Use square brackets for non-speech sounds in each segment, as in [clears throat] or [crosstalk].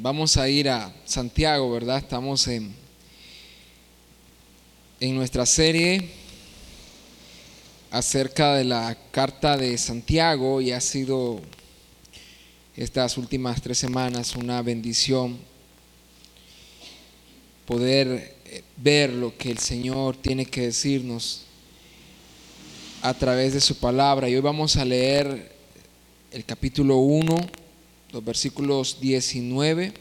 Vamos a ir a Santiago, ¿verdad? Estamos en, en nuestra serie acerca de la carta de Santiago y ha sido estas últimas tres semanas una bendición poder eh, ver lo que el Señor tiene que decirnos a través de su palabra. Y hoy vamos a leer el capítulo 1 los versículos 19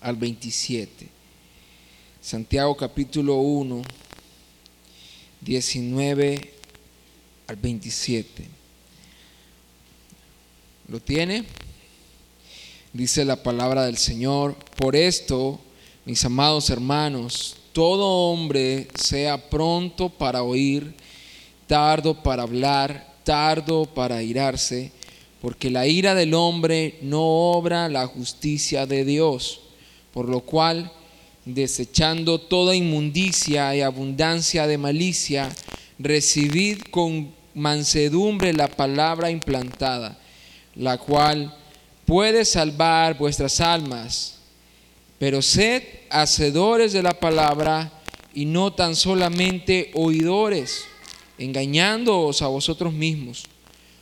al 27. Santiago capítulo 1, 19 al 27. ¿Lo tiene? Dice la palabra del Señor. Por esto, mis amados hermanos, todo hombre sea pronto para oír, tardo para hablar, tardo para irarse porque la ira del hombre no obra la justicia de Dios, por lo cual, desechando toda inmundicia y abundancia de malicia, recibid con mansedumbre la palabra implantada, la cual puede salvar vuestras almas. Pero sed hacedores de la palabra y no tan solamente oidores, engañándoos a vosotros mismos.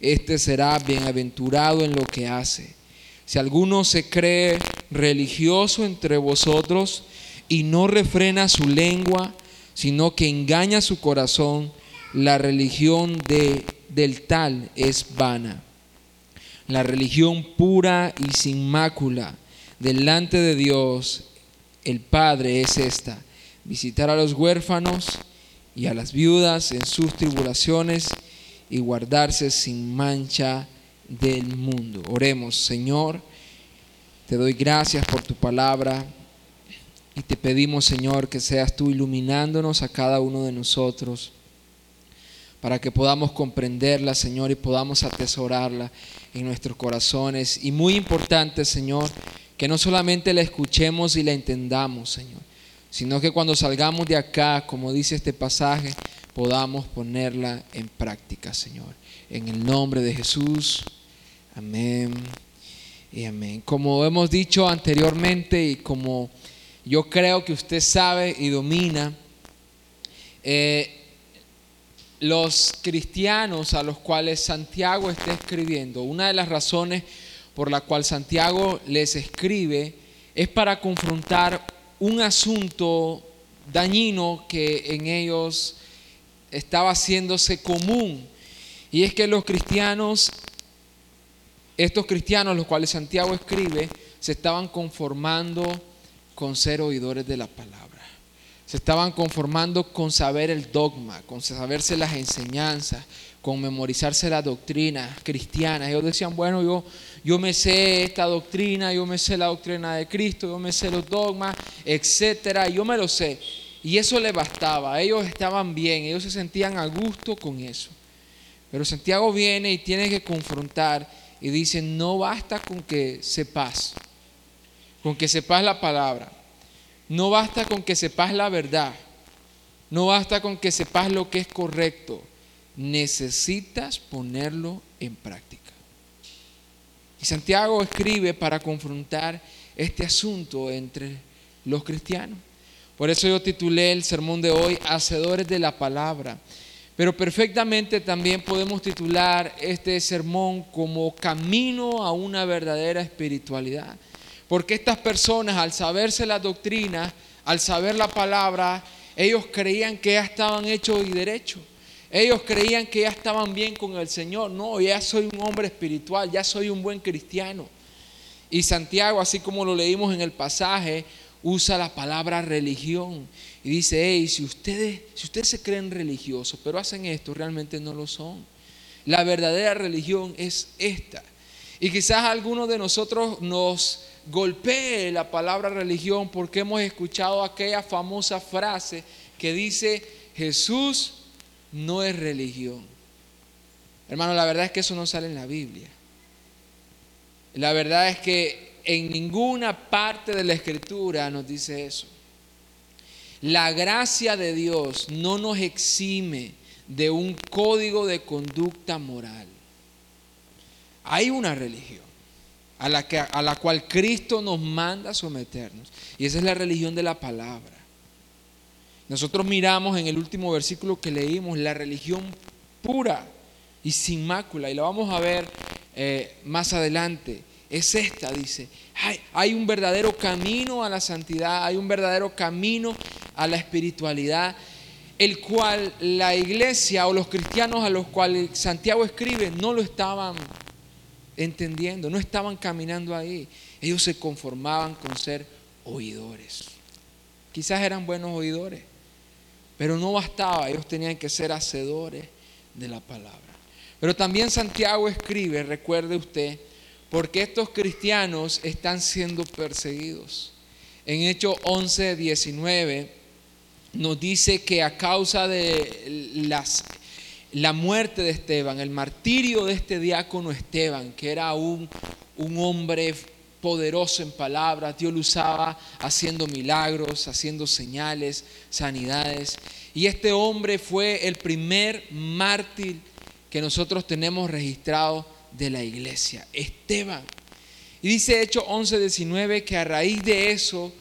este será bienaventurado en lo que hace. Si alguno se cree religioso entre vosotros y no refrena su lengua, sino que engaña su corazón, la religión de, del tal es vana. La religión pura y sin mácula delante de Dios, el Padre, es esta, visitar a los huérfanos y a las viudas en sus tribulaciones y guardarse sin mancha del mundo. Oremos, Señor, te doy gracias por tu palabra y te pedimos, Señor, que seas tú iluminándonos a cada uno de nosotros para que podamos comprenderla, Señor, y podamos atesorarla en nuestros corazones. Y muy importante, Señor, que no solamente la escuchemos y la entendamos, Señor, sino que cuando salgamos de acá, como dice este pasaje, podamos ponerla en práctica, Señor. En el nombre de Jesús. Amén y amén. Como hemos dicho anteriormente y como yo creo que usted sabe y domina, eh, los cristianos a los cuales Santiago está escribiendo, una de las razones por la cual Santiago les escribe es para confrontar un asunto dañino que en ellos estaba haciéndose común. Y es que los cristianos, estos cristianos, los cuales Santiago escribe, se estaban conformando con ser oidores de la palabra. Se estaban conformando con saber el dogma, con saberse las enseñanzas, con memorizarse la doctrina cristiana. Ellos decían, bueno, yo, yo me sé esta doctrina, yo me sé la doctrina de Cristo, yo me sé los dogmas, etcétera, yo me lo sé. Y eso le bastaba, ellos estaban bien, ellos se sentían a gusto con eso. Pero Santiago viene y tiene que confrontar y dice, no basta con que sepas, con que sepas la palabra, no basta con que sepas la verdad, no basta con que sepas lo que es correcto, necesitas ponerlo en práctica. Y Santiago escribe para confrontar este asunto entre los cristianos. Por eso yo titulé el sermón de hoy, Hacedores de la Palabra. Pero perfectamente también podemos titular este sermón como Camino a una verdadera espiritualidad. Porque estas personas, al saberse la doctrina, al saber la palabra, ellos creían que ya estaban hechos y derechos. Ellos creían que ya estaban bien con el Señor. No, ya soy un hombre espiritual, ya soy un buen cristiano. Y Santiago, así como lo leímos en el pasaje, usa la palabra religión y dice, hey, si ustedes, si ustedes se creen religiosos, pero hacen esto, realmente no lo son. La verdadera religión es esta. Y quizás algunos de nosotros nos golpee la palabra religión porque hemos escuchado aquella famosa frase que dice, Jesús no es religión. Hermano, la verdad es que eso no sale en la Biblia. La verdad es que en ninguna parte de la escritura nos dice eso. La gracia de Dios no nos exime de un código de conducta moral. Hay una religión a la, que, a la cual Cristo nos manda someternos. Y esa es la religión de la palabra. Nosotros miramos en el último versículo que leímos la religión pura y sin mácula. Y la vamos a ver eh, más adelante. Es esta, dice. Hay, hay un verdadero camino a la santidad, hay un verdadero camino a la espiritualidad, el cual la iglesia o los cristianos a los cuales Santiago escribe no lo estaban entendiendo, no estaban caminando ahí. Ellos se conformaban con ser oidores. Quizás eran buenos oidores, pero no bastaba, ellos tenían que ser hacedores de la palabra. Pero también Santiago escribe, recuerde usted, porque estos cristianos están siendo perseguidos. En Hechos 11, 19 nos dice que a causa de las la muerte de Esteban, el martirio de este diácono Esteban, que era un, un hombre poderoso en palabras, Dios lo usaba haciendo milagros, haciendo señales, sanidades. Y este hombre fue el primer mártir que nosotros tenemos registrado de la iglesia, Esteban. Y dice Hechos 11, 19 que a raíz de eso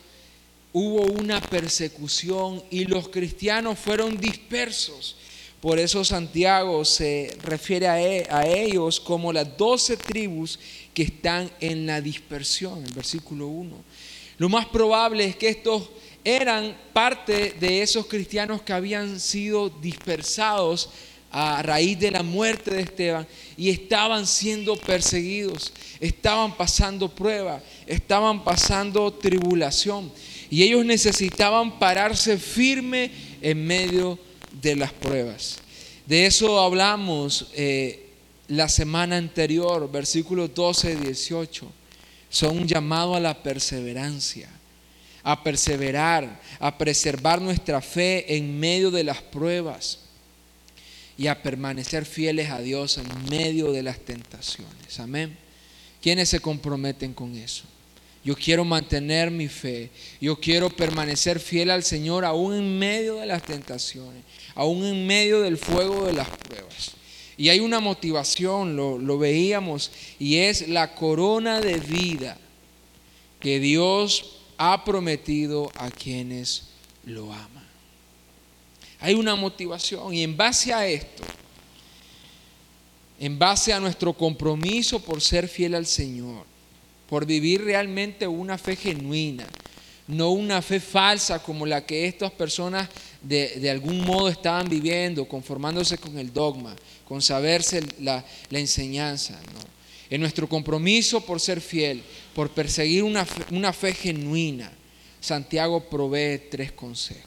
hubo una persecución y los cristianos fueron dispersos. Por eso Santiago se refiere e, a, ellos como las doce tribus que están en la dispersión, el versículo 1. Lo más probable es que estos eran parte de esos cristianos que habían sido dispersados a raíz de la muerte de Esteban y estaban siendo perseguidos, estaban pasando prueba, estaban pasando tribulación y ellos necesitaban pararse firme en medio de las pruebas. De eso hablamos eh, la semana anterior, versículos 12 y 18. Son un llamado a la perseverancia, a perseverar, a preservar nuestra fe en medio de las pruebas y a permanecer fieles a Dios en medio de las tentaciones. Amén. ¿Quiénes se comprometen con eso? Yo quiero mantener mi fe. Yo quiero permanecer fiel al Señor aún en medio de las tentaciones, aún en medio del fuego de las pruebas. Y hay una motivación, lo, veíamos, y es la corona de vida que Dios ha prometido a quienes lo aman. Hay una motivación y en base a esto, en base a nuestro compromiso por ser fiel al Señor, por vivir realmente una fe genuina, no una fe falsa como la que estas personas de, algún modo estaban viviendo, conformándose con el dogma, con saberse la, enseñanza. En nuestro compromiso por ser fiel, por perseguir una fe genuina, Santiago provee tres consejos.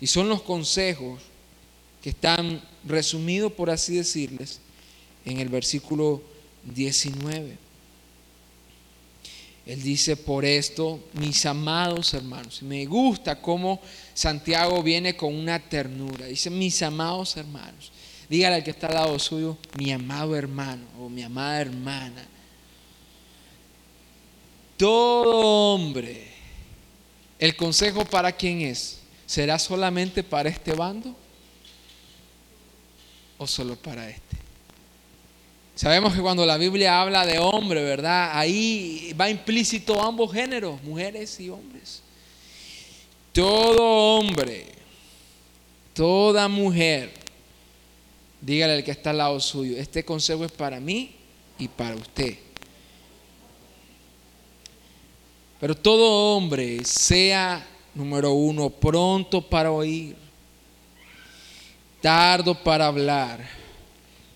Y son los consejos que están resumidos, por así decirles, en el versículo 19. Él dice, por esto, mis amados hermanos, me gusta cómo Santiago viene con una ternura. Dice, mis amados hermanos. Dígale al que está al lado suyo, mi amado hermano o mi amada hermana. Todo hombre, el consejo para quién es, ¿será solamente para este bando o solo para este? Sabemos que cuando la Biblia habla de hombre, ¿verdad? Ahí va implícito ambos géneros, mujeres y hombres. Todo hombre, toda mujer, dígale al que está al lado suyo, este consejo es para mí y para usted. Pero todo hombre sea, número uno, pronto para oír, tardo para hablar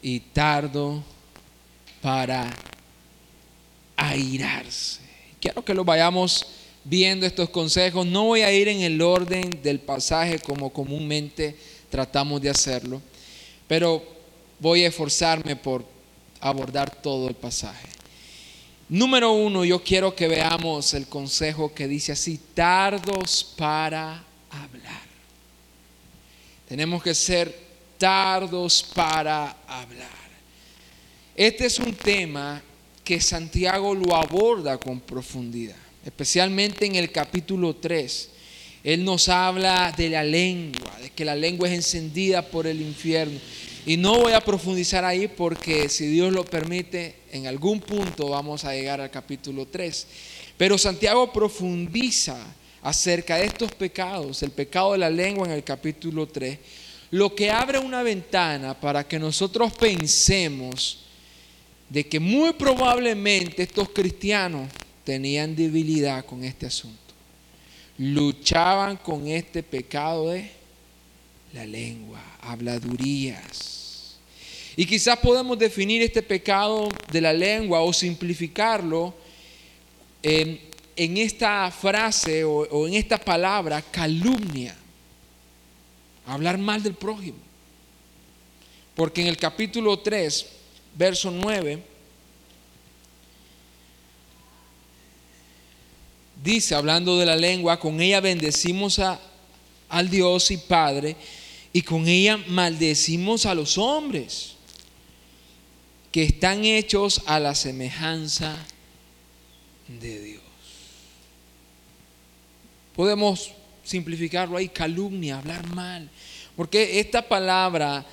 y tardo para airarse. Quiero que lo vayamos viendo estos consejos. No voy a ir en el orden del pasaje como comúnmente tratamos de hacerlo, pero voy a esforzarme por abordar todo el pasaje. Número uno, yo quiero que veamos el consejo que dice así, tardos para hablar. Tenemos que ser tardos para hablar. Este es un tema que Santiago lo aborda con profundidad, especialmente en el capítulo 3. Él nos habla de la lengua, de que la lengua es encendida por el infierno. Y no voy a profundizar ahí porque si Dios lo permite, en algún punto vamos a llegar al capítulo 3. Pero Santiago profundiza acerca de estos pecados, el pecado de la lengua en el capítulo 3, lo que abre una ventana para que nosotros pensemos de que muy probablemente estos cristianos tenían debilidad con este asunto. Luchaban con este pecado de la lengua, habladurías. Y quizás podemos definir este pecado de la lengua o simplificarlo en, esta frase o, o en esta palabra, calumnia. Hablar mal del prójimo. Porque en el capítulo 3 verso 9, dice, hablando de la lengua, con ella bendecimos a, al Dios y Padre, y con ella maldecimos a los hombres que están hechos a la semejanza de Dios. Podemos simplificarlo ahí, calumnia, hablar mal, porque esta palabra...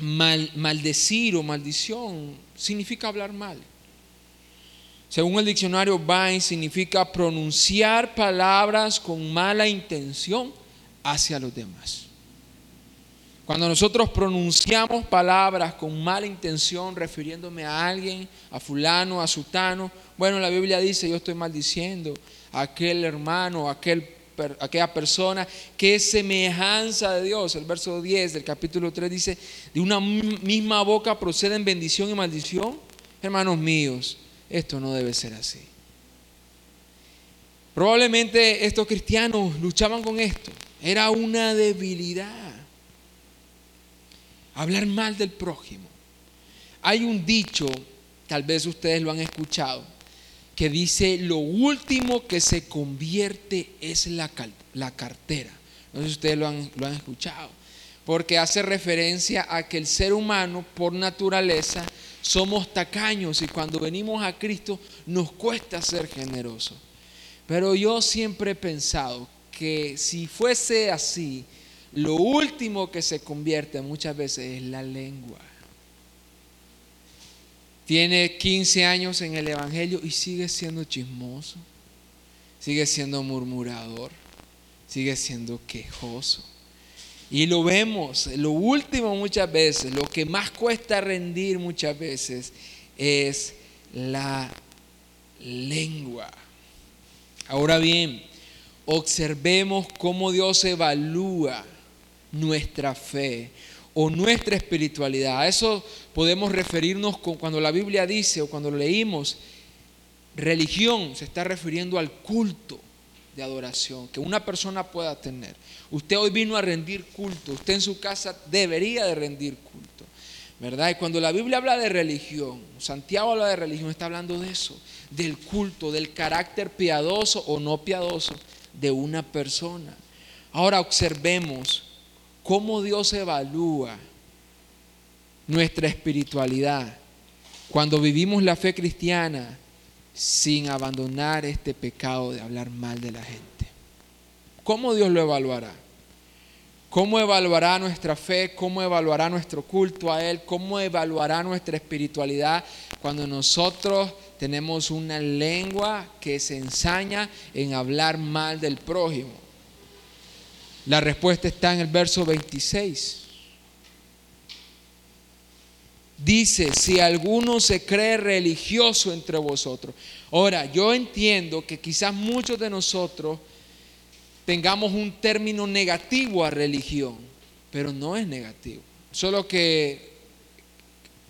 Ah, maldecir o maldición significa hablar mal. Según el diccionario Vine, significa pronunciar palabras con mala intención hacia los demás. Cuando nosotros pronunciamos palabras con mala intención, refiriéndome a alguien, a fulano, a sutano, bueno, la Biblia dice, yo estoy maldiciendo a aquel hermano, a aquel aquella persona que es semejanza de Dios. El verso 10 del capítulo 3 dice, de una misma boca proceden bendición y maldición. Hermanos míos, esto no debe ser así. Probablemente estos cristianos luchaban con esto. Era una debilidad. Hablar mal del prójimo. Hay un dicho, tal vez ustedes lo han escuchado, que dice, lo último que se convierte es la, la cartera. No sé si ustedes lo han, lo han escuchado, porque hace referencia a que el ser humano por naturaleza somos tacaños y cuando venimos a Cristo nos cuesta ser generosos. Pero yo siempre he pensado que si fuese así, lo último que se convierte muchas veces es la lengua tiene 15 años en el Evangelio y sigue siendo chismoso, sigue siendo murmurador, sigue siendo quejoso. Y lo vemos, lo último muchas veces, lo que más cuesta rendir muchas veces es la lengua. Ahora bien, observemos cómo Dios evalúa nuestra fe o nuestra espiritualidad. A eso podemos referirnos con, cuando la Biblia dice o cuando leímos religión, se está refiriendo al culto de adoración que una persona pueda tener. Usted hoy vino a rendir culto, usted en su casa debería de rendir culto, ¿verdad? Y cuando la Biblia habla de religión, Santiago habla de religión, está hablando de eso, del culto, del carácter piadoso o no piadoso de una persona. Ahora observemos cómo Dios evalúa nuestra espiritualidad cuando vivimos la fe cristiana sin abandonar este pecado de hablar mal de la gente. ¿Cómo Dios lo evaluará? ¿Cómo evaluará nuestra fe? ¿Cómo evaluará nuestro culto a Él? ¿Cómo evaluará nuestra espiritualidad cuando nosotros tenemos una lengua que se ensaña en hablar mal del prójimo? La respuesta está en el verso 26. Dice, si alguno se cree religioso entre vosotros. Ahora, yo entiendo que quizás muchos de nosotros tengamos un término negativo a religión, pero no es negativo. Solo que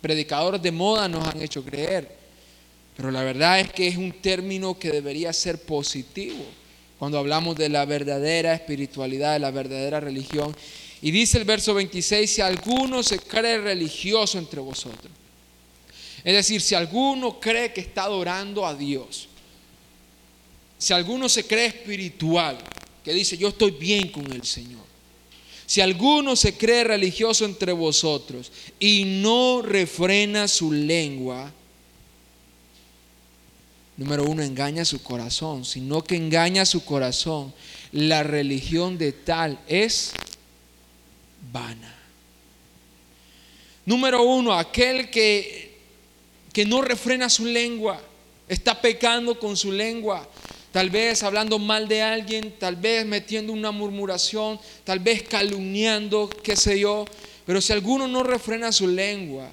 predicadores de moda nos han hecho creer. Pero la verdad es que es un término que debería ser positivo cuando hablamos de la verdadera espiritualidad, de la verdadera religión. Y dice el verso 26, si alguno se cree religioso entre vosotros. Es decir, si alguno cree que está adorando a Dios, si alguno se cree espiritual, que dice, yo estoy bien con el Señor. Si alguno se cree religioso entre vosotros y no refrena su lengua, número uno, engaña su corazón, sino que engaña su corazón. La religión de tal es vana. Número uno, aquel que, que no refrena su lengua, está pecando con su lengua, tal vez hablando mal de alguien, tal vez metiendo una murmuración, tal vez calumniando, qué sé yo. Pero si alguno no refrena su lengua,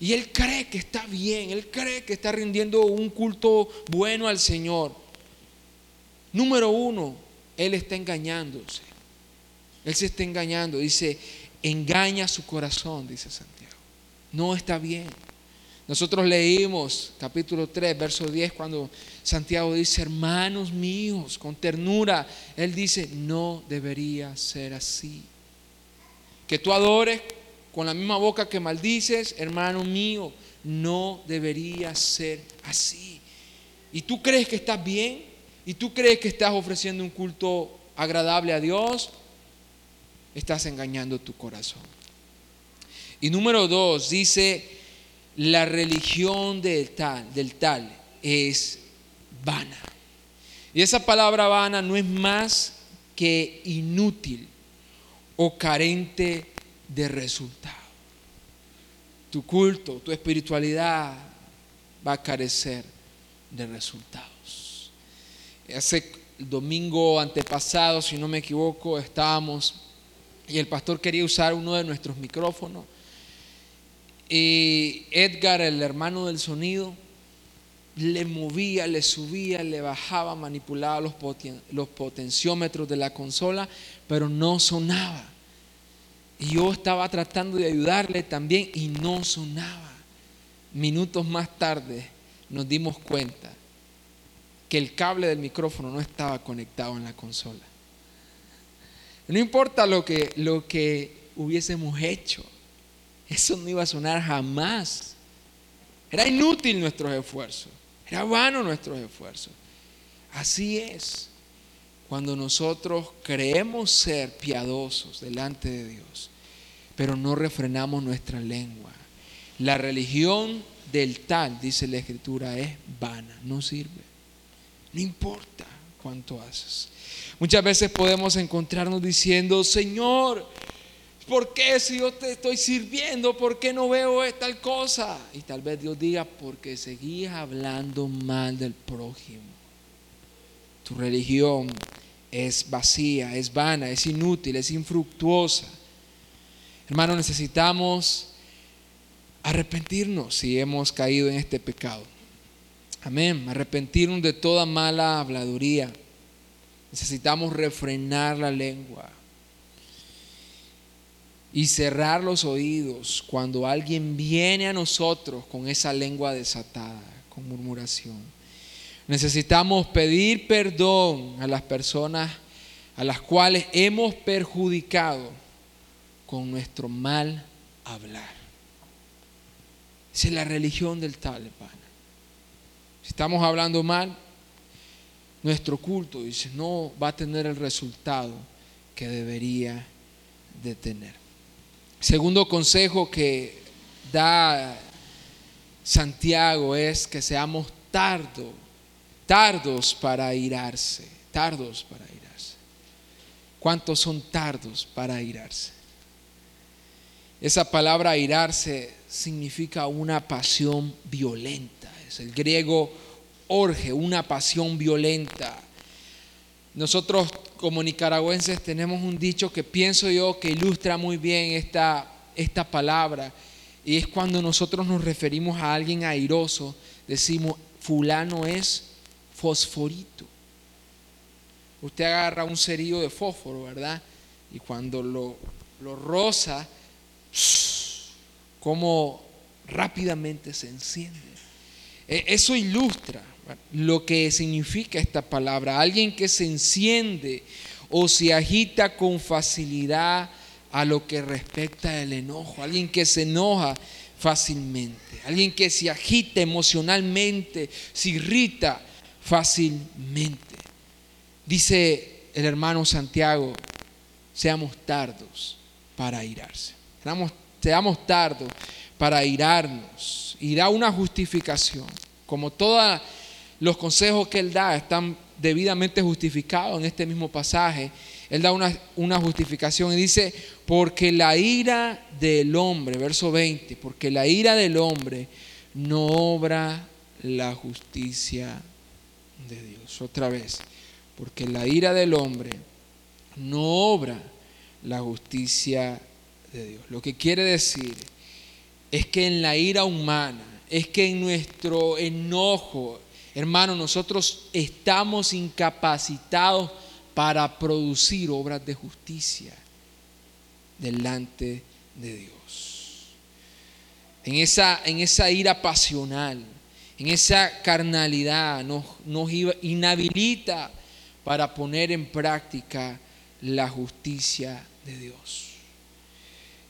y él cree que está bien, él cree que está rindiendo un culto bueno al Señor. Número uno, él está engañándose. Él se está engañando. Dice, engaña su corazón, dice Santiago. No está bien. Nosotros leímos capítulo 3, verso 10, cuando Santiago dice, hermanos míos, con ternura, él dice, no debería ser así. Que tú adores con la misma boca que maldices, hermano mío, no debería ser así. ¿Y tú crees que estás bien? ¿Y tú crees que estás ofreciendo un culto agradable a Dios? Estás engañando tu corazón. Y número dos, dice, la religión del tal, del tal es vana. Y esa palabra vana no es más que inútil o carente de resultado. Tu culto, tu espiritualidad va a carecer de resultados. Hace domingo antepasado, si no me equivoco, estábamos y el pastor quería usar uno de nuestros micrófonos. Y Edgar, el hermano del sonido, le movía, le subía, le bajaba, manipulaba los, los potenciómetros de la consola, pero no sonaba. Y yo estaba tratando de ayudarle también y no sonaba. Minutos más tarde nos dimos cuenta que el cable del micrófono no estaba conectado en la consola. No importa lo que, lo que hubiésemos hecho, eso no iba a sonar jamás. Era inútil nuestros esfuerzos, era vano nuestros esfuerzos. Así es cuando nosotros creemos ser piadosos delante de Dios, pero no refrenamos nuestra lengua. La religión del tal, dice la escritura, es vana, no sirve. No importa cuánto haces. Muchas veces podemos encontrarnos diciendo, Señor, ¿por qué si yo te estoy sirviendo, por qué no veo tal cosa? Y tal vez Dios diga, porque seguís hablando mal del prójimo. Tu religión es vacía, es vana, es inútil, es infructuosa. Hermano, necesitamos arrepentirnos si hemos caído en este pecado. Amén. Arrepentirnos de toda mala habladuría. Necesitamos refrenar la lengua y cerrar los oídos cuando alguien viene a nosotros con esa lengua desatada, con murmuración. Necesitamos pedir perdón a las personas a las cuales hemos perjudicado con nuestro mal hablar. Esa es la religión del talibán. Si estamos hablando mal, nuestro culto dice no va a tener el resultado que debería de tener. Segundo consejo que da Santiago es que seamos tardos tardos para irarse, tardos para irarse. ¿Cuántos son tardos para irarse? Esa palabra irarse significa una pasión violenta. Es el griego orge, una pasión violenta. Nosotros como nicaragüenses tenemos un dicho que pienso yo que ilustra muy bien esta, esta palabra. Y es cuando nosotros nos referimos a alguien airoso, decimos, fulano es fosforito. Usted agarra un cerillo de fósforo, ¿verdad? Y cuando lo, lo roza, [sniffs] como rápidamente se enciende. E, eso ilustra lo que significa esta palabra. Alguien que se enciende o se agita con facilidad a lo que respecta el enojo. Alguien que se enoja fácilmente. alguien que se agita emocionalmente, se irrita fácilmente. Dice el hermano Santiago, seamos tardos para irarse. Seamos, tardos para irarnos. Da una justificación. Como todos los consejos que él da están debidamente justificados en este mismo pasaje, él da una, una, justificación y dice, porque la ira del hombre, verso 20, porque la ira del hombre no obra la justicia de Dios. Otra vez, porque la ira del hombre no obra la justicia de Dios. Lo que quiere decir es que en la ira humana, es que en nuestro enojo, hermano, nosotros estamos incapacitados para producir obras de justicia delante de Dios. En esa, en esa ira pasional, en esa carnalidad, nos, nos inhabilita para poner en práctica la justicia de Dios.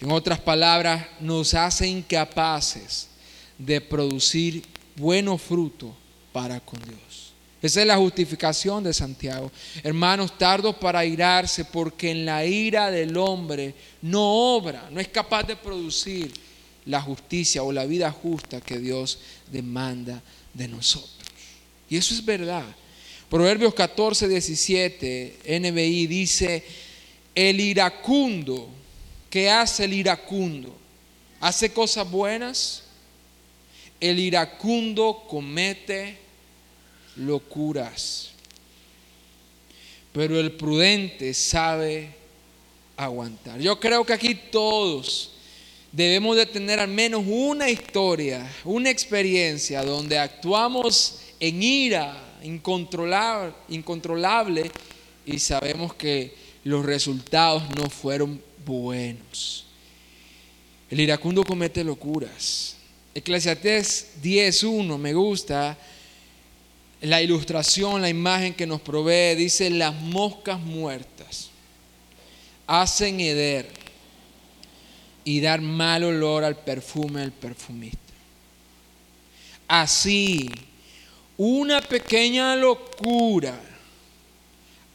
En otras palabras, nos hace incapaces de producir buenos frutos para con Dios. Esa es la justificación de Santiago. Hermanos, tardos para irarse porque en la ira del hombre no obra, no es capaz de producir la justicia o la vida justa que Dios demanda de nosotros. Y eso es verdad. Proverbios 14, 17, NBI dice, el iracundo, ¿qué hace el iracundo? ¿Hace cosas buenas? El iracundo comete locuras, pero el prudente sabe aguantar. Yo creo que aquí todos debemos de tener al menos una historia, una experiencia donde actuamos en ira incontrolable, y sabemos que los resultados no fueron buenos. El iracundo comete locuras. Eclesiastés 10.1 me gusta la ilustración, la imagen que nos provee. Dice, las moscas muertas hacen heder y dar mal olor al perfume del perfumista. Así, una pequeña locura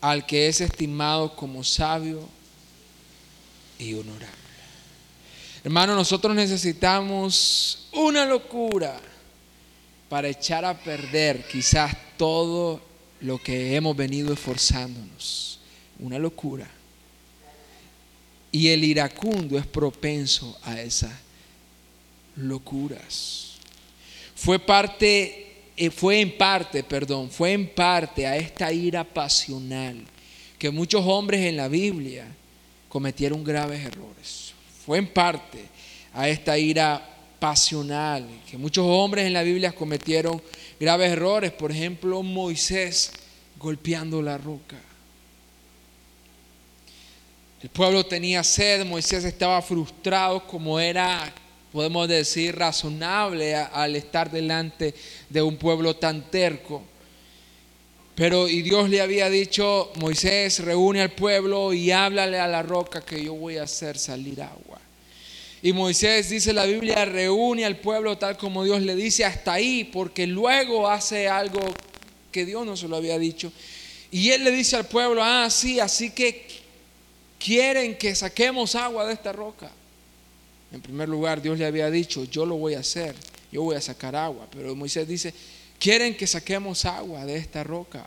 al que es estimado como sabio y honorable. Hermano, nosotros necesitamos una locura para echar a perder quizás todo lo que hemos venido esforzándonos. Una locura. Y el iracundo es propenso a esas locuras. Fue parte eh, fue en parte, perdón, fue en parte a esta ira pasional que muchos hombres en la Biblia cometieron graves errores. Fue en parte a esta ira pasional que muchos hombres en la Biblia cometieron graves errores. Por ejemplo, Moisés golpeando la roca. El pueblo tenía sed, Moisés estaba frustrado como era podemos decir, razonable al estar delante de un pueblo tan terco. Pero y Dios le había dicho, Moisés, reúne al pueblo y háblale a la roca que yo voy a hacer salir agua. Y Moisés dice la Biblia, reúne al pueblo tal como Dios le dice hasta ahí, porque luego hace algo que Dios no se lo había dicho. Y él le dice al pueblo, ah, sí, así que quieren que saquemos agua de esta roca. En primer lugar, Dios le había dicho, yo lo voy a hacer, yo voy a sacar agua. Pero Moisés dice, quieren que saquemos agua de esta roca.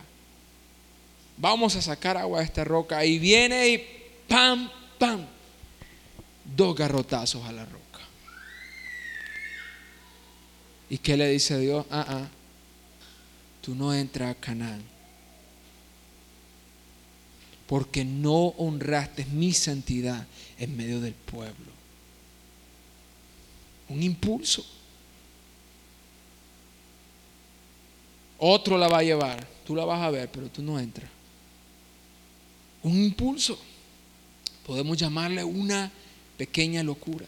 Vamos a sacar agua de esta roca. Y viene y pam, pam, dos garrotazos a la roca. ¿Y qué le dice Dios? Ah, ah, tú no entras a Canaán. Porque no honraste mi santidad en medio del pueblo un impulso. Otro la va a llevar, tú la vas a ver, pero tú no entras. Un impulso. Podemos llamarle una pequeña locura.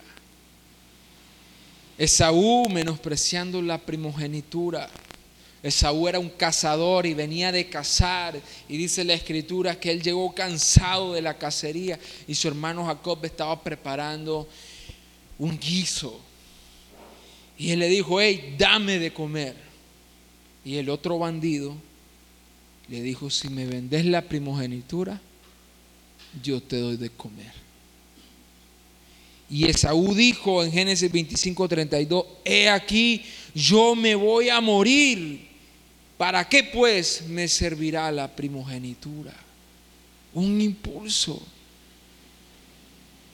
Esaú menospreciando la primogenitura. Esaú era un cazador y venía de cazar. Y dice la escritura que él llegó cansado de la cacería y su hermano Jacob estaba preparando un guiso Y él le dijo, hey, dame de comer. Y el otro bandido le dijo, si me vendes la primogenitura, yo te doy de comer. Y Esaú dijo en Génesis 25, 32, he aquí, yo me voy a morir. ¿Para qué pues me servirá la primogenitura? Un impulso.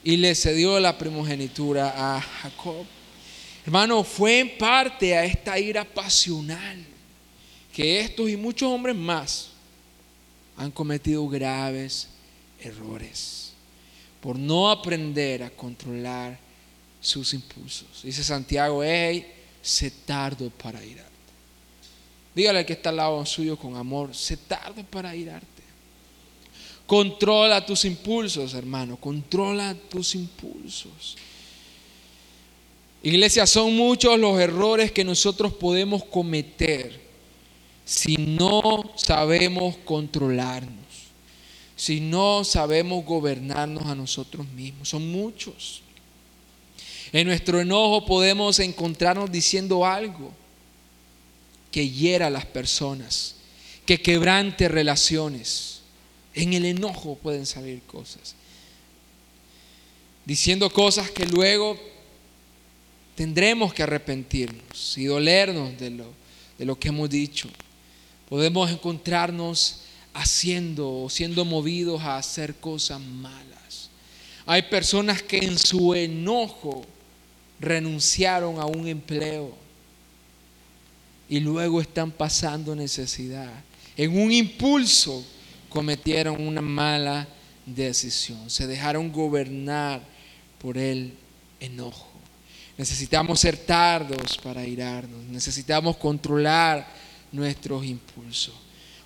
Y le cedió la primogenitura a Jacob. Hermano, fue en parte a esta ira pasional que estos y muchos hombres más han cometido graves errores por no aprender a controlar sus impulsos. Dice Santiago, hey, se tardo para irarte. Dígale al que está al lado suyo con amor, se tardo para irarte. Controla tus impulsos, hermano, controla tus impulsos. Iglesia, son muchos los errores que nosotros podemos cometer si no sabemos controlarnos, si no sabemos gobernarnos a nosotros mismos. Son muchos. En nuestro enojo podemos encontrarnos diciendo algo que hiera a las personas, que quebrante relaciones. En el enojo pueden salir cosas. Diciendo cosas que luego tendremos que arrepentirnos y dolernos de lo, de lo que hemos dicho. Podemos encontrarnos haciendo o siendo movidos a hacer cosas malas. Hay personas que en su enojo renunciaron a un empleo y luego están pasando necesidad. En un impulso cometieron una mala decisión. Se dejaron gobernar por el enojo. Necesitamos ser tardos para irarnos. Necesitamos controlar nuestros impulsos.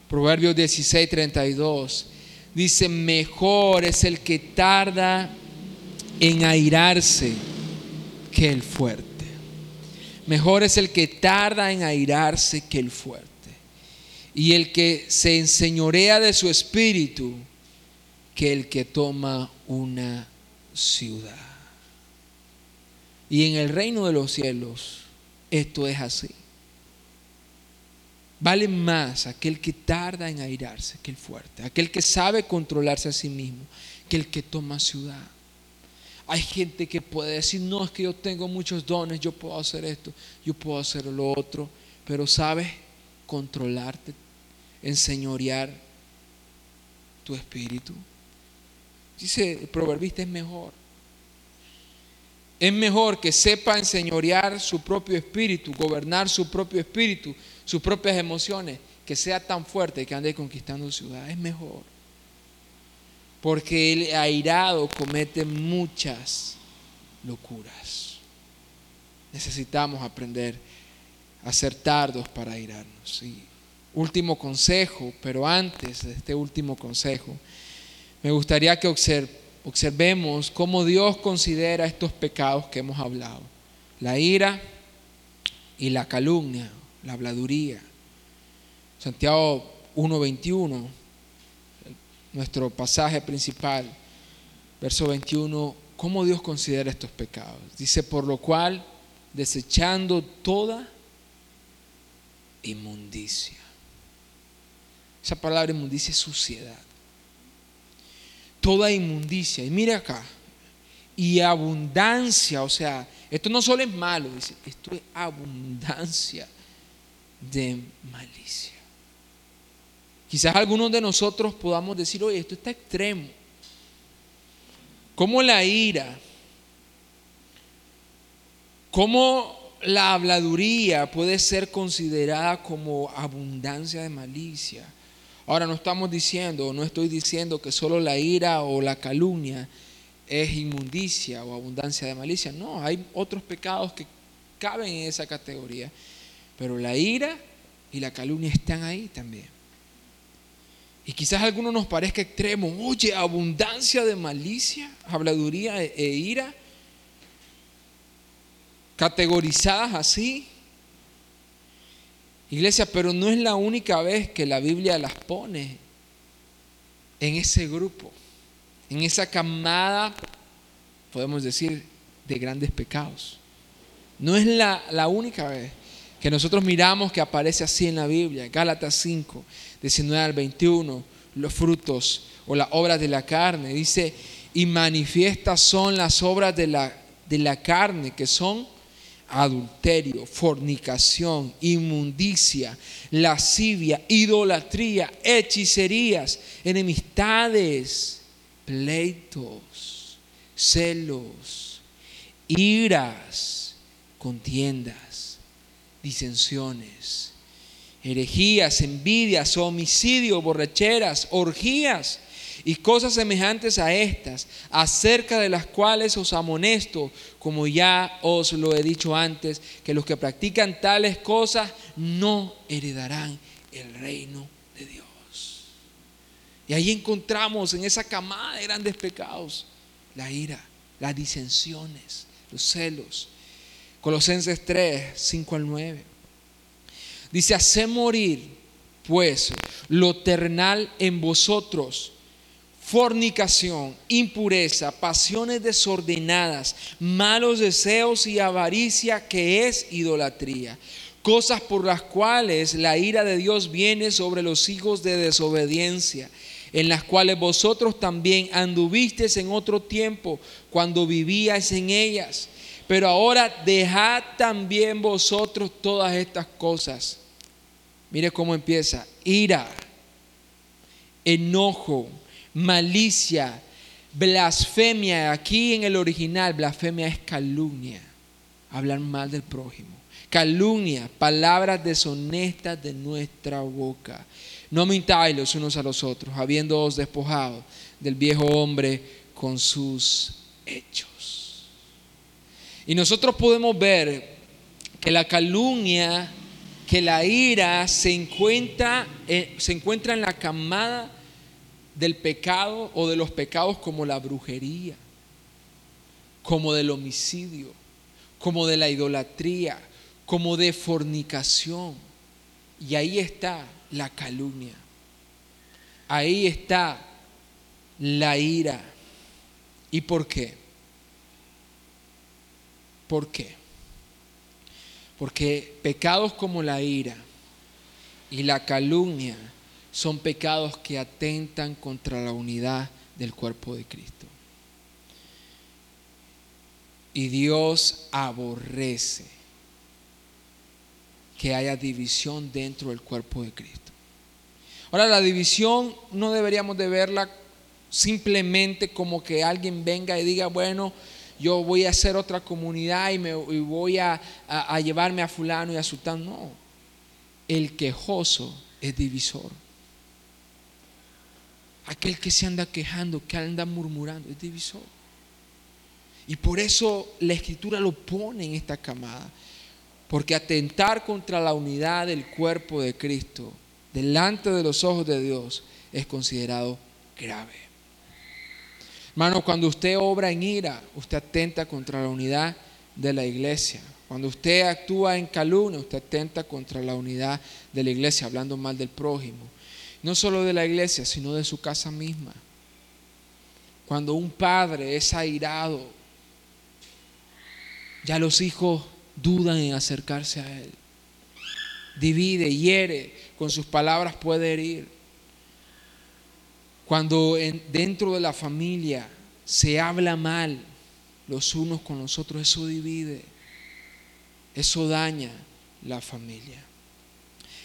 Proverbios 16, 32 dice, mejor es el que tarda en airarse que el fuerte. Mejor es el que tarda en airarse que el fuerte. Y el que se enseñorea de su espíritu que el que toma una ciudad. Y en el reino de los cielos esto es así. Vale más aquel que tarda en airarse que el fuerte, aquel que sabe controlarse a sí mismo que el que toma ciudad. Hay gente que puede decir, no, es que yo tengo muchos dones, yo puedo hacer esto, yo puedo hacer lo otro, pero sabes controlarte, enseñorear tu espíritu. Dice el proverbista es mejor es mejor que sepa enseñorear su propio espíritu, gobernar su propio espíritu, sus propias emociones, que sea tan fuerte que ande conquistando ciudad. Es mejor. Porque el airado comete muchas locuras. Necesitamos aprender a ser tardos para airarnos. último consejo, pero antes de este último consejo, me gustaría que observe observemos cómo Dios considera estos pecados que hemos hablado. La ira y la calumnia, la habladuría. Santiago 1.21, nuestro pasaje principal, verso 21, cómo Dios considera estos pecados. Dice, por lo cual, desechando toda inmundicia. Esa palabra inmundicia es suciedad toda inmundicia. Y mire acá, y abundancia, o sea, esto no solo es malo, dice, esto es abundancia de malicia. Quizás algunos de nosotros podamos decir, oye, esto está extremo. Como la ira, como la habladuría puede ser considerada como abundancia de malicia. Ahora no estamos diciendo, no estoy diciendo que solo la ira o la calumnia es inmundicia o abundancia de malicia. No, hay otros pecados que caben en esa categoría. Pero la ira y la calumnia están ahí también. Y quizás a algunos nos parezca extremo, oye, abundancia de malicia, habladuría e, e ira, categorizadas así. Iglesia, pero no es la única vez que la Biblia las pone en ese grupo, en esa camada, podemos decir, de grandes pecados. No es la, la única vez que nosotros miramos que aparece así en la Biblia. Gálatas 5, 19 al 21, los frutos o las obras de la carne. Dice, y manifiestas son las obras de la, de la carne, que son adulterio, fornicación, inmundicia, lascivia, idolatría, hechicerías, enemistades, pleitos, celos, iras, contiendas, disensiones, herejías, envidias, homicidios, borracheras, orgías y cosas semejantes a estas, acerca de las cuales os amonesto, como ya os lo he dicho antes, que los que practican tales cosas no heredarán el reino de Dios. Y ahí encontramos en esa camada de grandes pecados la ira, las disensiones, los celos. Colosenses 3, 5 al 9. Dice, hace morir pues lo terrenal en vosotros fornicación, impureza, pasiones desordenadas, malos deseos y avaricia que es idolatría. Cosas por las cuales la ira de Dios viene sobre los hijos de desobediencia, en las cuales vosotros también anduvisteis en otro tiempo cuando vivíais en ellas. Pero ahora dejad también vosotros todas estas cosas. Mire cómo empieza. Ira, enojo malicia, blasfemia. Aquí en el original, blasfemia es calumnia, hablar mal del prójimo. Calumnia, palabras deshonestas de nuestra boca. No mintáis los unos a los otros, habiéndoos despojado del viejo hombre con sus hechos. Y nosotros podemos ver que la calumnia, que la ira se encuentra, eh, se encuentra en la camada del pecado o de los pecados como la brujería, como del homicidio, como de la idolatría, como de fornicación. Y ahí está la calumnia. Ahí está la ira. ¿Y por qué? ¿Por qué? Porque pecados como la ira y la calumnia son pecados que atentan contra la unidad del cuerpo de Cristo. Y Dios aborrece que haya división dentro del cuerpo de Cristo. Ahora, la división no deberíamos de verla simplemente como que alguien venga y diga, bueno, yo voy a hacer otra comunidad y, me, voy a, a, llevarme a fulano y a sultán. No, el quejoso es divisor. Aquel que se anda quejando, que anda murmurando, es divisor. Y por eso la escritura lo pone en esta camada. Porque atentar contra la unidad del cuerpo de Cristo delante de los ojos de Dios es considerado grave. Hermano, cuando usted obra en ira, usted atenta contra la unidad de la iglesia. Cuando usted actúa en calumnia, usted atenta contra la unidad de la iglesia, hablando mal del prójimo no solo de la iglesia, sino de su casa misma. Cuando un padre es airado, ya los hijos dudan en acercarse a él. Divide, hiere, con sus palabras puede herir. Cuando dentro de la familia se habla mal los unos con los otros, eso divide, eso daña la familia.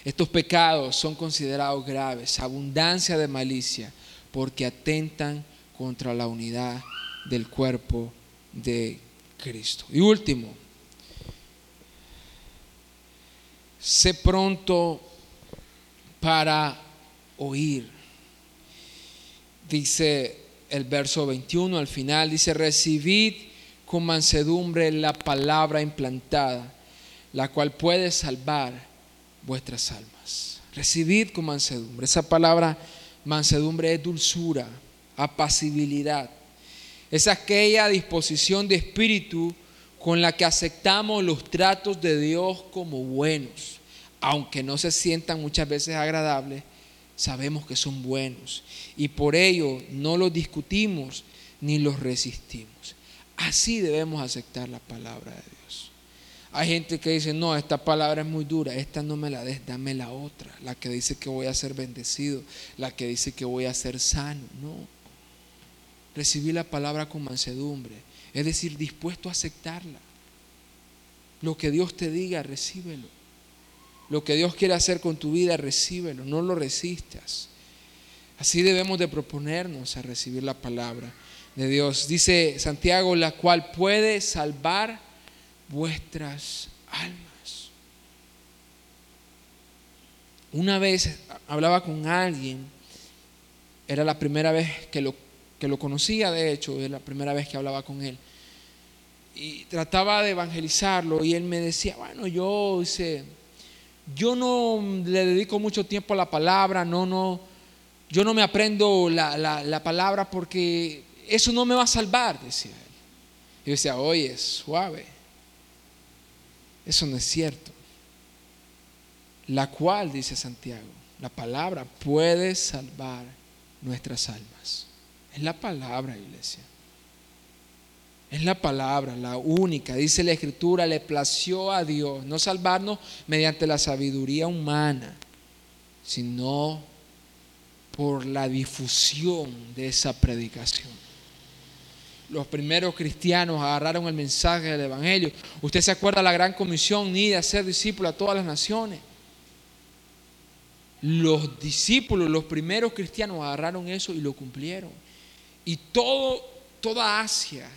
Estos pecados son considerados graves, abundancia de malicia, porque atentan contra la unidad del cuerpo de Cristo. Y último, sé pronto para oír. Dice el verso 21 al final, dice, recibid con mansedumbre la palabra implantada, la cual puede salvar vuestras almas. Recibid con mansedumbre. Esa palabra mansedumbre es dulzura, apacibilidad. Es aquella disposición de espíritu con la que aceptamos los tratos de Dios como buenos, aunque no se sientan muchas veces agradables, sabemos que son buenos y por ello no los discutimos ni los resistimos. Así debemos aceptar la palabra de Dios. Hay gente que dice, no, esta palabra es muy dura, esta no me la des, dame la otra, la que dice que voy a ser bendecido, la que dice que voy a ser sano. No. Recibí la palabra con mansedumbre, es decir, dispuesto a aceptarla. Lo que Dios te diga, recíbelo. Lo que Dios quiere hacer con tu vida, recíbelo, no lo resistas. Así debemos de proponernos a recibir la palabra de Dios. Dice Santiago, la cual puede salvar vuestras almas. Una vez hablaba con alguien, era la primera vez que lo, que lo conocía, de hecho, era la primera vez que hablaba con él. Y trataba de evangelizarlo y él me decía, bueno, yo, dice, yo no le dedico mucho tiempo a la palabra, no, no, yo no me aprendo la, la palabra porque eso no me va a salvar, decía él. Yo decía, oye, suave. Eso no es cierto. La cual, dice Santiago, la palabra puede salvar nuestras almas. Es la palabra, iglesia. Es la palabra, la única. Dice la escritura, le plació a Dios no salvarnos mediante la sabiduría humana, sino por la difusión de esa predicación los primeros cristianos agarraron el mensaje del Evangelio. Usted se acuerda de la gran comisión, ni de hacer discípulos a todas las naciones. Los discípulos, los primeros cristianos agarraron eso y lo cumplieron. Y toda Asia,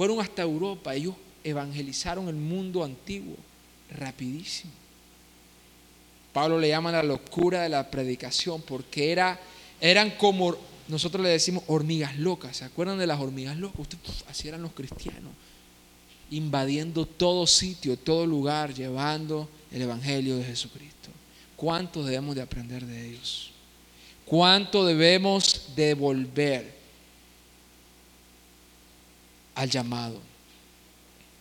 fueron hasta Europa, ellos evangelizaron el mundo antiguo rapidísimo. Pablo le llama la locura de la predicación porque era, eran como nosotros le decimos hormigas locas. ¿Se acuerdan de las hormigas locas? así eran los cristianos. Invadiendo todo sitio, todo lugar, llevando el Evangelio de Jesucristo. ¿Cuánto debemos de aprender de ellos? ¿Cuánto debemos devolver al llamado?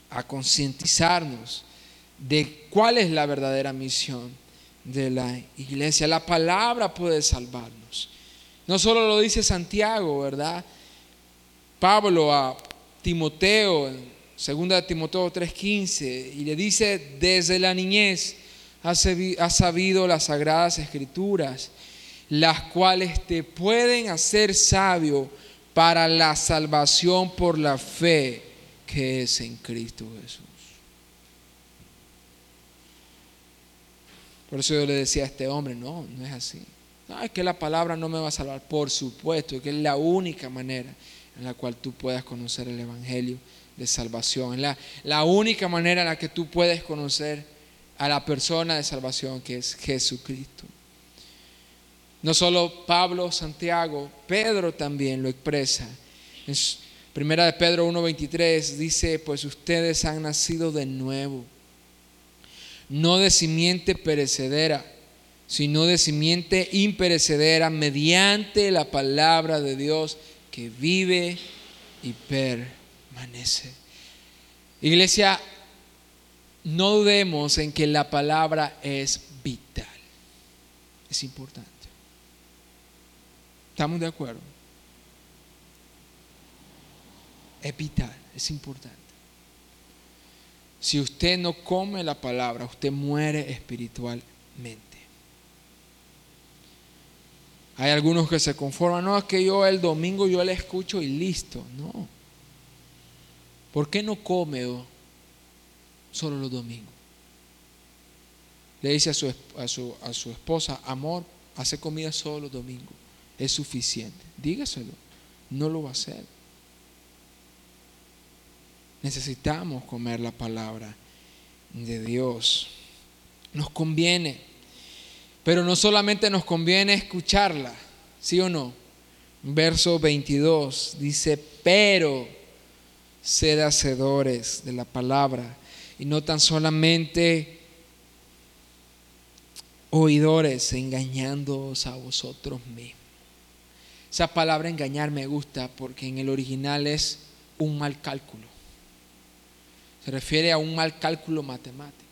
A concientizarnos de cuál es la verdadera misión de la iglesia. La palabra puede salvarnos. No solo lo dice Santiago, ¿verdad? Pablo a Timoteo, en 2 Timoteo 3:15, y le dice, desde la niñez has sabido las sagradas escrituras, las cuales te pueden hacer sabio para la salvación por la fe que es en Cristo Jesús. Por eso yo le decía a este hombre, no, no es así. No, es que la palabra no me va a salvar. Por supuesto, que es la única manera en la cual tú puedas conocer el Evangelio de salvación. Es la, la única manera en la que tú puedes conocer a la persona de salvación que es Jesucristo. No solo Pablo, Santiago, Pedro también lo expresa. En primera de Pedro 1.23 dice, pues ustedes han nacido de nuevo, no de simiente perecedera sino de simiente imperecedera mediante la palabra de Dios que vive y permanece. Iglesia, no dudemos en que la palabra es vital, es importante. ¿Estamos de acuerdo? Es vital, es importante. Si usted no come la palabra, usted muere espiritualmente. Hay algunos que se conforman, no, es que yo el domingo yo le escucho y listo. No. ¿Por qué no come solo los domingos? Le dice a su, a su, a su esposa, amor, hace comida solo los domingos. Es suficiente. Dígaselo. No lo va a hacer. Necesitamos comer la palabra de Dios. Nos conviene. Pero no solamente nos conviene escucharla, ¿sí o no? Verso 22 dice, pero sed hacedores de la palabra y no tan solamente oidores engañándoos a vosotros mismos. Esa palabra engañar me gusta porque en el original es un mal cálculo. Se refiere a un mal cálculo matemático.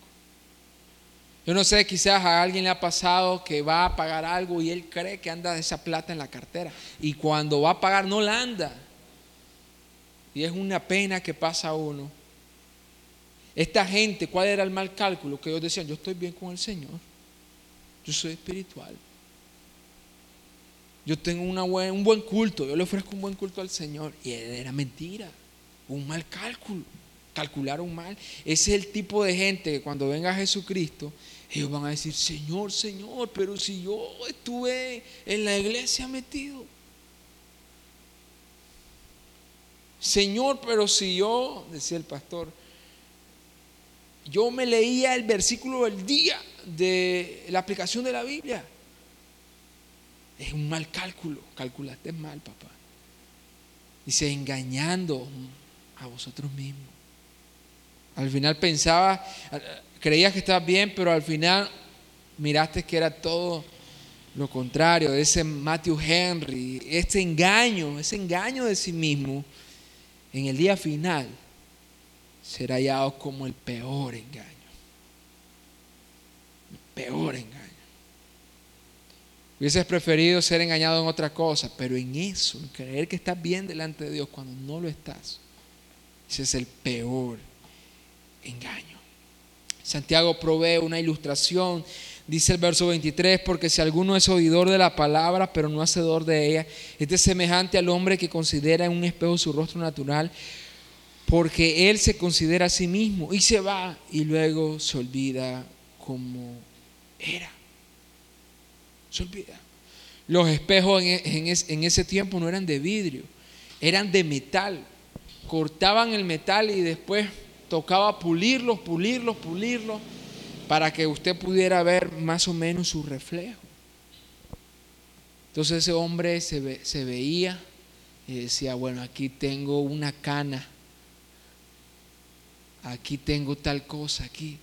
Yo no sé, quizás a alguien le ha pasado que va a pagar algo y él cree que anda esa plata en la cartera. Y cuando va a pagar no la anda. Y es una pena que pasa a uno. Esta gente, ¿cuál era el mal cálculo? Que ellos decían, yo estoy bien con el Señor, yo soy espiritual, yo tengo un buen culto, yo le ofrezco un buen culto al Señor. Y era mentira, un mal cálculo, calcularon mal. Ese es el tipo de gente que cuando venga Jesucristo, ellos van a decir, Señor, Señor, pero si yo estuve en la iglesia metido. Señor, pero si yo, decía el pastor, yo me leía el versículo del día de la aplicación de la Biblia. Es un mal cálculo, calculaste mal, papá. Dice, engañando a vosotros mismos. Al final pensaba, creías que estabas bien, pero al final miraste que era todo lo contrario. Ese Matthew Henry, este engaño, ese engaño de sí mismo, en el día final será hallado como el peor engaño. El peor engaño. Hubieses preferido ser engañado en otra cosa, pero en eso, en creer que estás bien delante de Dios cuando no lo estás, ese es el peor engaño. Santiago provee una ilustración, dice el verso 23, porque si alguno es oidor de la palabra, pero no hacedor de ella, este es semejante al hombre que considera en un espejo su rostro natural, porque él se considera a sí mismo y se va y luego se olvida como era. Se olvida. Los espejos en, ese tiempo no eran de vidrio, eran de metal. Cortaban el metal y después tocaba pulirlos, pulirlos, pulirlos, para que usted pudiera ver más o menos su reflejo. Entonces ese hombre se, se veía y decía, bueno, aquí tengo una cana, aquí tengo tal cosa, aquí.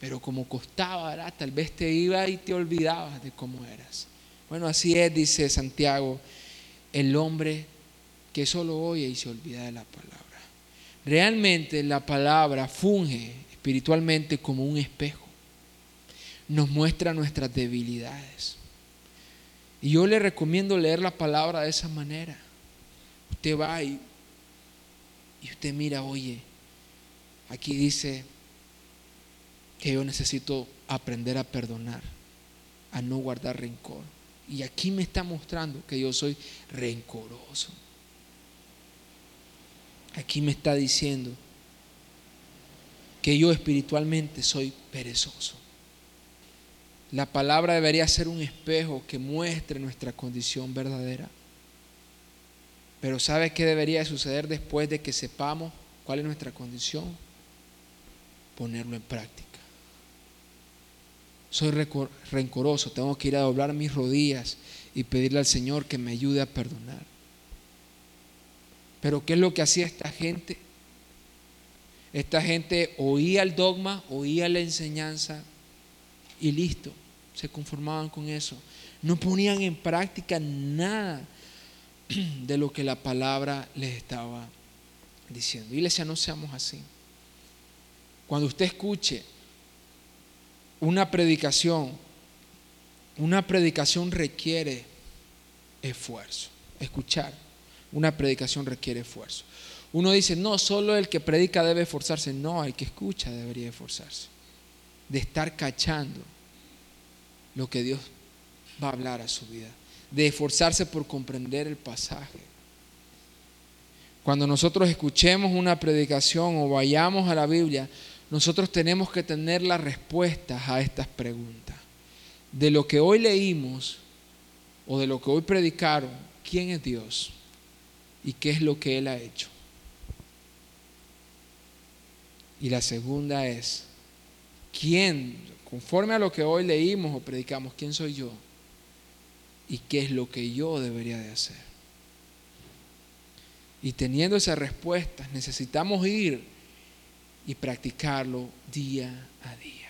Pero como costaba, tal vez te iba y te olvidabas de cómo eras. Bueno, así es, dice Santiago, el hombre que solo oye y se olvida de la palabra. Realmente la palabra funge espiritualmente como un espejo. Nos muestra nuestras debilidades. Y yo le recomiendo leer la palabra de esa manera. Usted va y, y usted mira, oye, aquí dice, que yo necesito aprender a perdonar, a no guardar rencor. Y aquí me está mostrando que yo soy rencoroso. Aquí me está diciendo que yo espiritualmente soy perezoso. La palabra debería ser un espejo que muestre nuestra condición verdadera. Pero ¿sabe qué debería suceder después de que sepamos cuál es nuestra condición? Ponerlo en práctica soy rencoroso, tengo que ir a doblar mis rodillas y pedirle al Señor que me ayude a perdonar. Pero ¿qué es lo que hacía esta gente? Esta gente oía el dogma, oía la enseñanza y listo, se conformaban con eso. No ponían en práctica nada [clears throat] de lo que la palabra les estaba diciendo. Iglesia, no seamos así. Cuando usted escuche una predicación, una predicación requiere esfuerzo. Escuchar, una predicación requiere esfuerzo. Uno dice, no, solo el que predica debe esforzarse. No, el que escucha debería esforzarse. De estar cachando lo que Dios va a hablar a su vida. De esforzarse por comprender el pasaje. Cuando nosotros escuchemos una predicación o vayamos a la Biblia, nosotros tenemos que tener las respuestas a estas preguntas. De lo que hoy leímos o de lo que hoy predicaron, ¿quién es Dios? ¿Y qué es lo que Él ha hecho? Y la segunda es, ¿quién, conforme a lo que hoy leímos o predicamos, quién soy yo? ¿Y qué es lo que yo debería de hacer? Y teniendo esas respuestas, necesitamos ir y practicarlo día a día.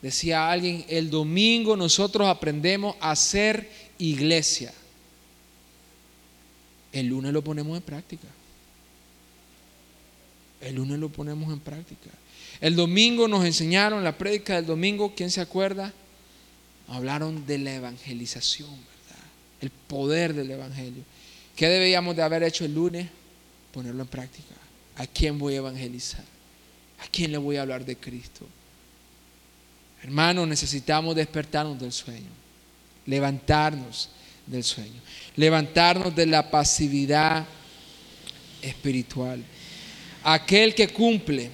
Decía alguien, el domingo nosotros aprendemos a hacer iglesia. El lunes lo ponemos en práctica. El lunes lo ponemos en práctica. El domingo nos enseñaron la prédica del domingo, ¿quién se acuerda? Hablaron de la evangelización, ¿verdad? El poder del evangelio. ¿Qué debíamos de haber hecho el lunes? Ponerlo en práctica. ¿A quién voy a evangelizar? ¿A quién le voy a hablar de Cristo? Hermanos, necesitamos despertarnos del sueño, levantarnos del sueño, levantarnos de la pasividad espiritual. Aquel que cumple,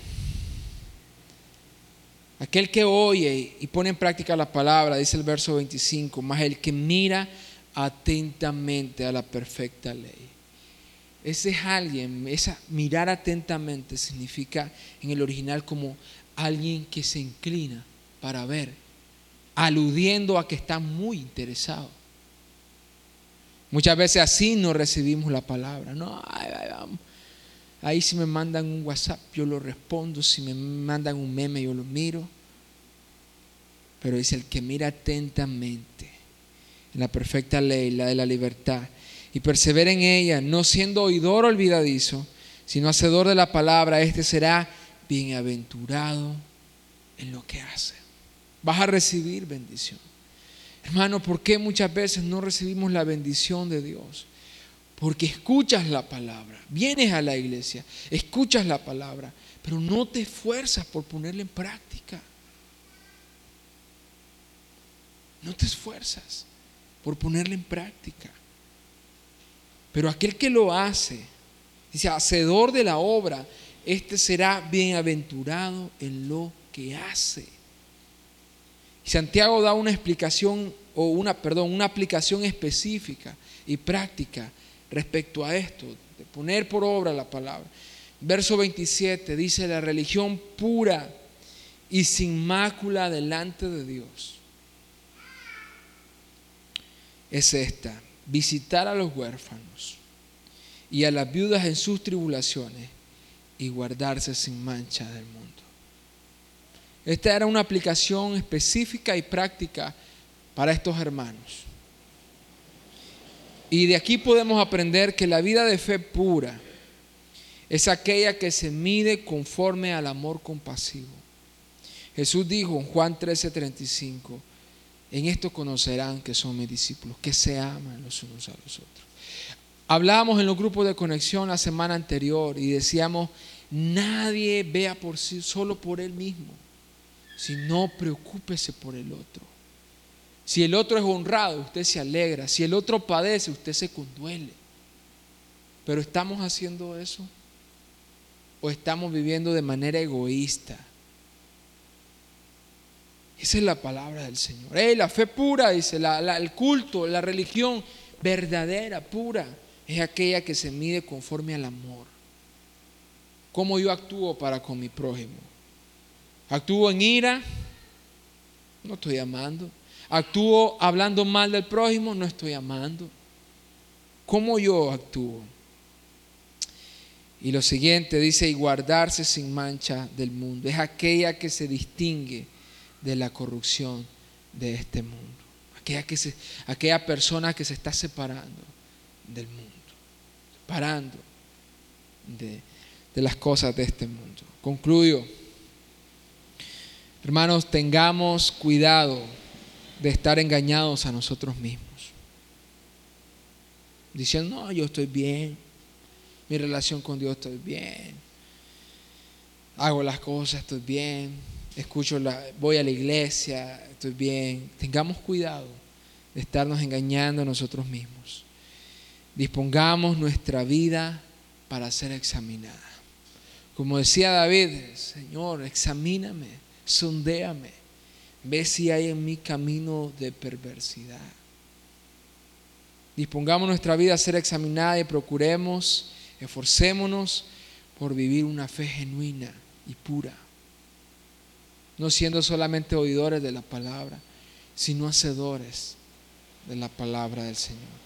aquel que oye y pone en práctica la palabra, dice el verso 25, más el que mira atentamente a la perfecta ley. Ese es alguien, esa mirar atentamente significa en el original como alguien que se inclina para ver, aludiendo a que está muy interesado. Muchas veces así no recibimos la palabra. No, Ahí si me mandan un WhatsApp, yo lo respondo. Si me mandan un meme, yo lo miro. Pero dice el que mira atentamente en la perfecta ley, la de la libertad, y persevera en ella, no siendo oidor olvidadizo, sino hacedor de la palabra, este será bienaventurado en lo que hace. Vas a recibir bendición. Hermano, ¿por qué muchas veces no recibimos la bendición de Dios? Porque escuchas la palabra, vienes a la iglesia, escuchas la palabra, pero no te esfuerzas por ponerla en práctica. No te esfuerzas por ponerla en práctica. Pero aquel que lo hace, dice, hacedor de la obra, este será bienaventurado en lo que hace. Santiago da una explicación o una, perdón, una aplicación específica y práctica respecto a esto, de poner por obra la palabra. Verso 27 dice, la religión pura y sin mácula delante de Dios es esta, visitar a los huérfanos y a las viudas en sus tribulaciones y guardarse sin mancha del mundo. Esta era una aplicación específica y práctica para estos hermanos. Y de aquí podemos aprender que la vida de fe pura es aquella que se mide conforme al amor compasivo. Jesús dijo en Juan 13:35, en esto conocerán que son mis discípulos, que se aman los unos a los otros. Hablábamos en los grupos de conexión la semana anterior y decíamos, nadie vea por sí solo por él mismo, sino preocúpese por el otro. Si el otro es honrado, usted se alegra. Si el otro padece, usted se conduele. Pero ¿estamos haciendo eso? ¿O estamos viviendo de manera egoísta? Esa es la palabra del Señor. la fe pura, dice, el culto, la religión verdadera, pura, es aquella que se mide conforme al amor. ¿Cómo yo actúo para con mi prójimo? ¿Actúo en ira? No estoy amando. ¿Actúo hablando mal del prójimo? No estoy amando. ¿Cómo yo actúo? Y lo siguiente dice, y guardarse sin mancha del mundo. Es aquella que se distingue de la corrupción de este mundo. Aquella, que se, aquella persona que se está separando del mundo. Separando de, de las cosas de este mundo. Concluyo. Hermanos, tengamos cuidado de estar engañados a nosotros mismos. Diciendo, no, yo estoy bien, mi relación con Dios estoy bien, hago las cosas, estoy bien, escucho la, voy a la iglesia, estoy bien. Tengamos cuidado de estarnos engañando a nosotros mismos. Dispongamos nuestra vida para ser examinada. Como decía David, Señor, examíname, sondéame Ve si hay en mi camino de perversidad. Dispongamos nuestra vida a ser examinada y procuremos, esforcémonos por vivir una fe genuina y pura. No siendo solamente oidores de la palabra, sino hacedores de la palabra del Señor.